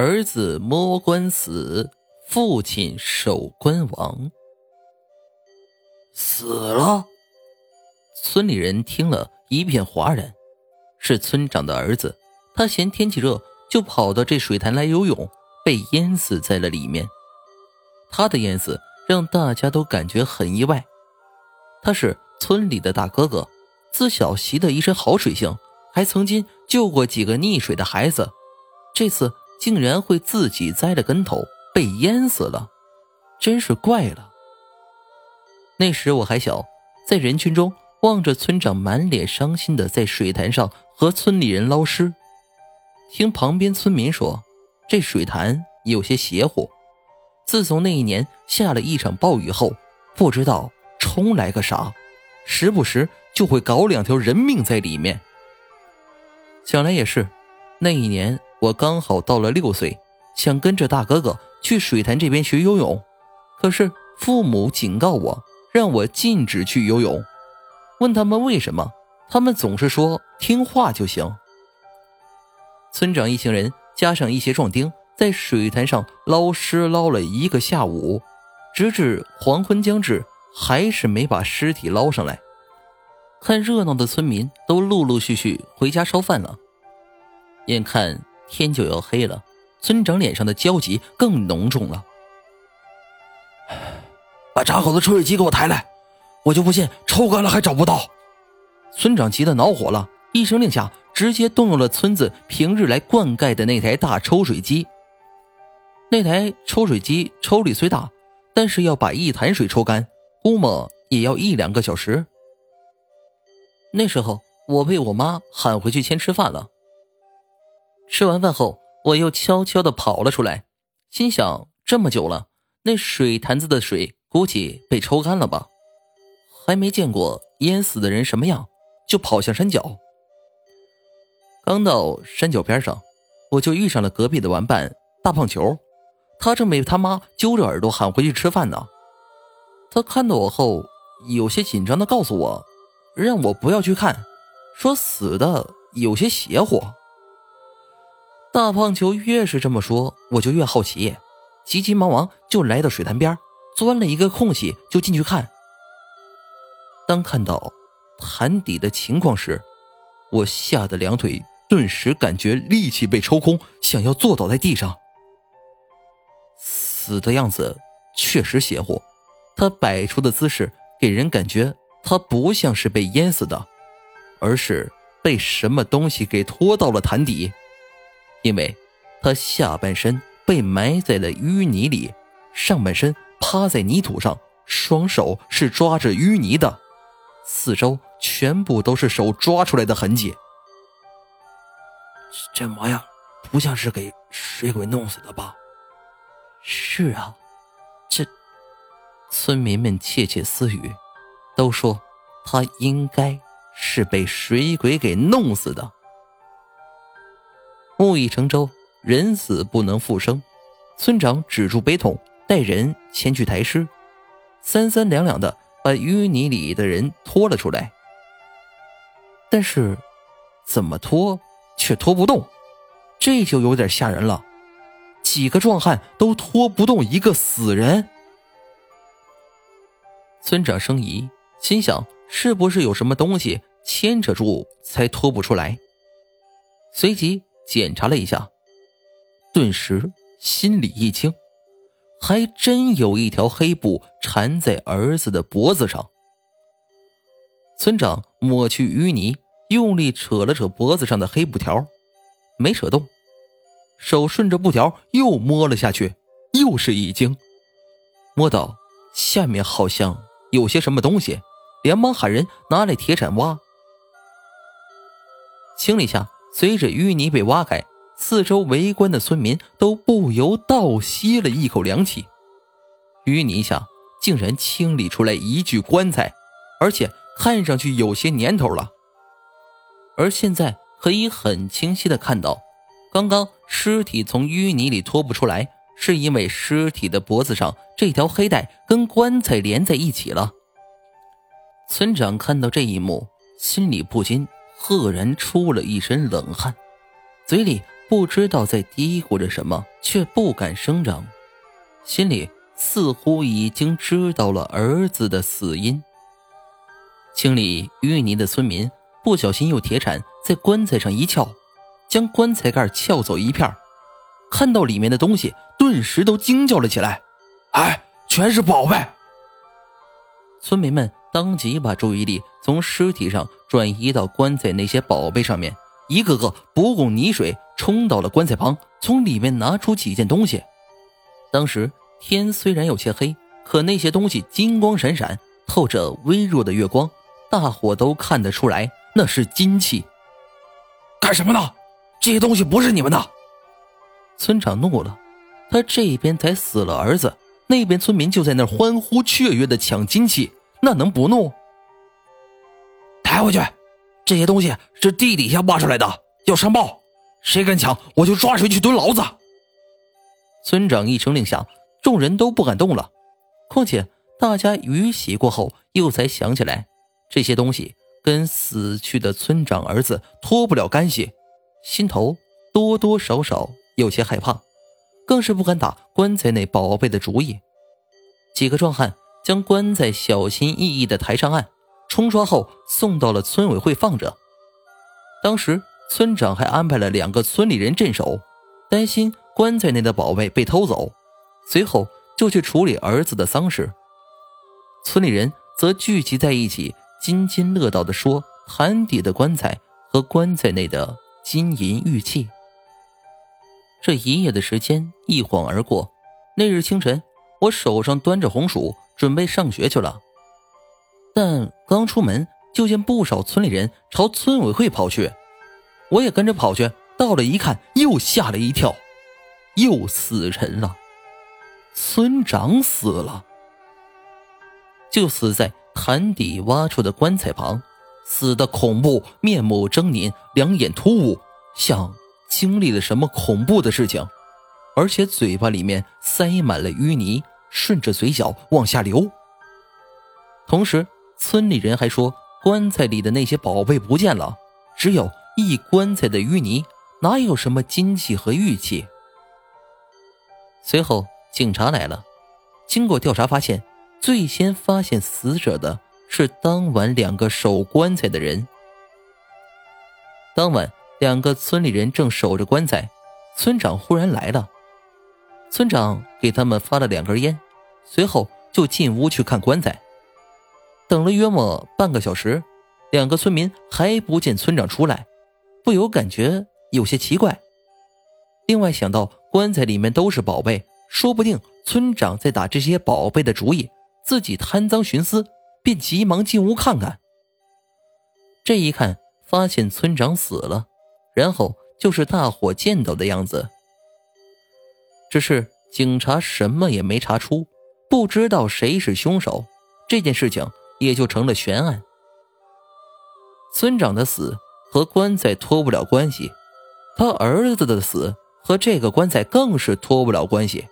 儿子摸棺死，父亲守棺亡。死了。村里人听了一片哗然。是村长的儿子，他嫌天气热，就跑到这水潭来游泳，被淹死在了里面。他的淹死让大家都感觉很意外。他是村里的大哥哥，自小习得一身好水性，还曾经救过几个溺水的孩子，这次竟然会自己栽了跟头被淹死了，真是怪了。那时我还小，在人群中望着村长满脸伤心的在水潭上和村里人捞尸，听旁边村民说，这水潭有些邪乎。自从那一年下了一场暴雨后，不知道冲来个啥，时不时就会搞两条人命在里面。想来也是，那一年我刚好到了六岁，想跟着大哥哥去水潭这边学游泳，可是父母警告我。让我禁止去游泳，问他们为什么，他们总是说听话就行。村长一行人加上一些壮丁，在水潭上捞尸捞了一个下午，直至黄昏将至，还是没把尸体捞上来。看热闹的村民都陆陆续续回家烧饭了，眼看天就要黑了，村长脸上的焦急更浓重了。把闸口的抽水机给我抬来，我就不信抽干了还找不到。村长急得恼火了，一声令下，直接动用了村子平日来灌溉的那台大抽水机。那台抽水机抽力虽大，但是要把一潭水抽干，估摸也要一两个小时。那时候我被我妈喊回去先吃饭了。吃完饭后，我又悄悄地跑了出来，心想这么久了，那水潭子的水。估计被抽干了吧，还没见过淹死的人什么样，就跑向山脚。刚到山脚边上，我就遇上了隔壁的玩伴大胖球，他正被他妈揪着耳朵喊回去吃饭呢。他看到我后，有些紧张的告诉我，让我不要去看，说死的有些邪乎。大胖球越是这么说，我就越好奇，急急忙忙就来到水潭边。钻了一个空隙就进去看。当看到潭底的情况时，我吓得两腿顿时感觉力气被抽空，想要坐倒在地上。死的样子确实邪乎，他摆出的姿势给人感觉他不像是被淹死的，而是被什么东西给拖到了潭底，因为他下半身被埋在了淤泥里，上半身。趴在泥土上，双手是抓着淤泥的，四周全部都是手抓出来的痕迹。这模样不像是给水鬼弄死的吧？是啊，这村民们窃窃私语，都说他应该是被水鬼给弄死的。木已成舟，人死不能复生。村长止住悲痛。带人前去抬尸，三三两两的把淤泥里的人拖了出来。但是，怎么拖却拖不动，这就有点吓人了。几个壮汉都拖不动一个死人。村长生疑，心想是不是有什么东西牵扯住才拖不出来？随即检查了一下，顿时心里一惊。还真有一条黑布缠在儿子的脖子上。村长抹去淤泥，用力扯了扯脖子上的黑布条，没扯动，手顺着布条又摸了下去，又是一惊，摸到下面好像有些什么东西，连忙喊人拿来铁铲挖。清理下，随着淤泥被挖开。四周围观的村民都不由倒吸了一口凉气，淤泥下竟然清理出来一具棺材，而且看上去有些年头了。而现在可以很清晰的看到，刚刚尸体从淤泥里拖不出来，是因为尸体的脖子上这条黑带跟棺材连在一起了。村长看到这一幕，心里不禁赫然出了一身冷汗，嘴里。不知道在嘀咕着什么，却不敢声张，心里似乎已经知道了儿子的死因。清理淤泥的村民不小心用铁铲在棺材上一撬，将棺材盖撬走一片看到里面的东西，顿时都惊叫了起来：“哎，全是宝贝！”村民们当即把注意力从尸体上转移到棺材那些宝贝上面，一个个不顾泥水冲到了棺材旁，从里面拿出几件东西。当时天虽然有些黑，可那些东西金光闪闪，透着微弱的月光，大伙都看得出来那是金器。干什么呢？这些东西不是你们的！村长怒了，他这边才死了儿子。那边村民就在那欢呼雀跃的抢金器，那能不怒？抬回去，这些东西是地底下挖出来的，要上报，谁敢抢，我就抓谁去蹲牢子。村长一声令下，众人都不敢动了。况且大家雨洗过后，又才想起来，这些东西跟死去的村长儿子脱不了干系，心头多多少少有些害怕。更是不敢打棺材内宝贝的主意。几个壮汉将棺材小心翼翼地抬上岸，冲刷后送到了村委会放着。当时村长还安排了两个村里人镇守，担心棺材内的宝贝被偷走。随后就去处理儿子的丧事。村里人则聚集在一起，津津乐道地说坛底的棺材和棺材内的金银玉器。这一夜的时间一晃而过。那日清晨，我手上端着红薯，准备上学去了。但刚出门，就见不少村里人朝村委会跑去，我也跟着跑去。到了一看，又吓了一跳，又死人了。村长死了，就死在潭底挖出的棺材旁，死的恐怖，面目狰狞，两眼突兀，像……经历了什么恐怖的事情，而且嘴巴里面塞满了淤泥，顺着嘴角往下流。同时，村里人还说，棺材里的那些宝贝不见了，只有一棺材的淤泥，哪有什么金器和玉器？随后，警察来了，经过调查发现，最先发现死者的是当晚两个守棺材的人。当晚。两个村里人正守着棺材，村长忽然来了。村长给他们发了两根烟，随后就进屋去看棺材。等了约莫半个小时，两个村民还不见村长出来，不由感觉有些奇怪。另外想到棺材里面都是宝贝，说不定村长在打这些宝贝的主意，自己贪赃寻私，便急忙进屋看看。这一看，发现村长死了。然后就是大伙见到的样子，只是警察什么也没查出，不知道谁是凶手，这件事情也就成了悬案。村长的死和棺材脱不了关系，他儿子的死和这个棺材更是脱不了关系。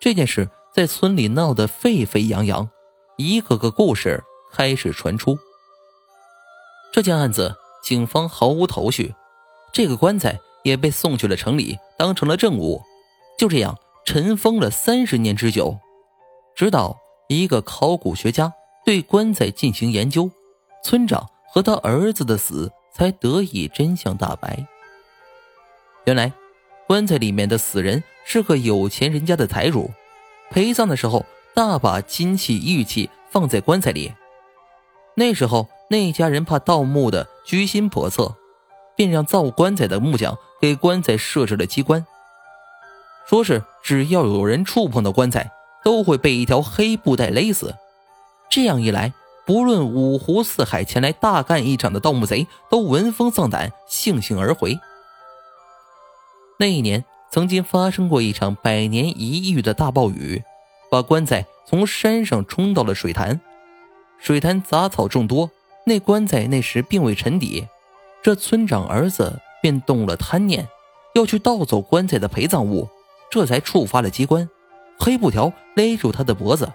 这件事在村里闹得沸沸扬扬，一个个故事开始传出。这件案子，警方毫无头绪。这个棺材也被送去了城里，当成了证物，就这样尘封了三十年之久。直到一个考古学家对棺材进行研究，村长和他儿子的死才得以真相大白。原来，棺材里面的死人是个有钱人家的财主，陪葬的时候大把金器玉器放在棺材里。那时候那家人怕盗墓的居心叵测。便让造棺材的木匠给棺材设置了机关，说是只要有人触碰到棺材，都会被一条黑布带勒死。这样一来，不论五湖四海前来大干一场的盗墓贼，都闻风丧胆，悻悻而回。那一年，曾经发生过一场百年一遇的大暴雨，把棺材从山上冲到了水潭。水潭杂草众多，那棺材那时并未沉底。这村长儿子便动了贪念，要去盗走棺材的陪葬物，这才触发了机关，黑布条勒住他的脖子。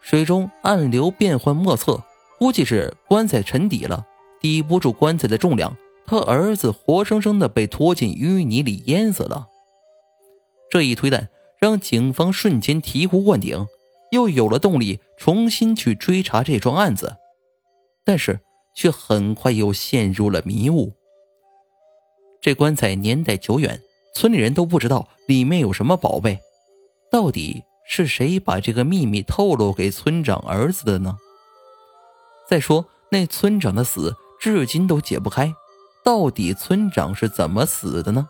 水中暗流变幻莫测，估计是棺材沉底了，抵不住棺材的重量，他儿子活生生的被拖进淤泥里淹死了。这一推断让警方瞬间醍醐灌顶，又有了动力重新去追查这桩案子，但是却很快又陷入了迷雾。这棺材年代久远，村里人都不知道里面有什么宝贝，到底是谁把这个秘密透露给村长儿子的呢？再说那村长的死至今都解不开。到底村长是怎么死的呢？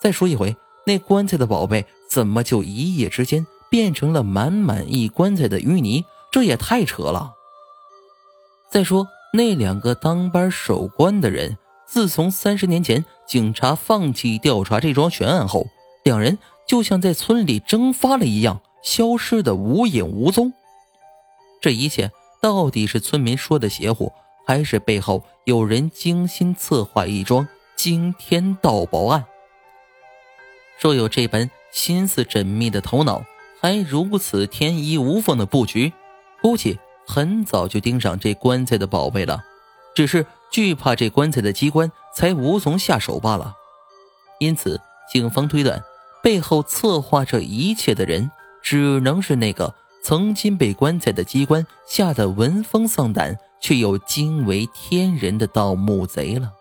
再说一回，那棺材的宝贝怎么就一夜之间变成了满满一棺材的淤泥？这也太扯了。再说那两个当班守棺的人，自从三十年前警察放弃调查这桩悬案后，两人就像在村里蒸发了一样，消失的无影无踪。这一切到底是村民说的邪乎？还是背后有人精心策划一桩惊天盗宝案。若有这般心思缜密的头脑，还如此天衣无缝的布局，估计很早就盯上这棺材的宝贝了，只是惧怕这棺材的机关，才无从下手罢了。因此，警方推断，背后策划这一切的人，只能是那个曾经被棺材的机关吓得闻风丧胆。却又惊为天人的盗墓贼了。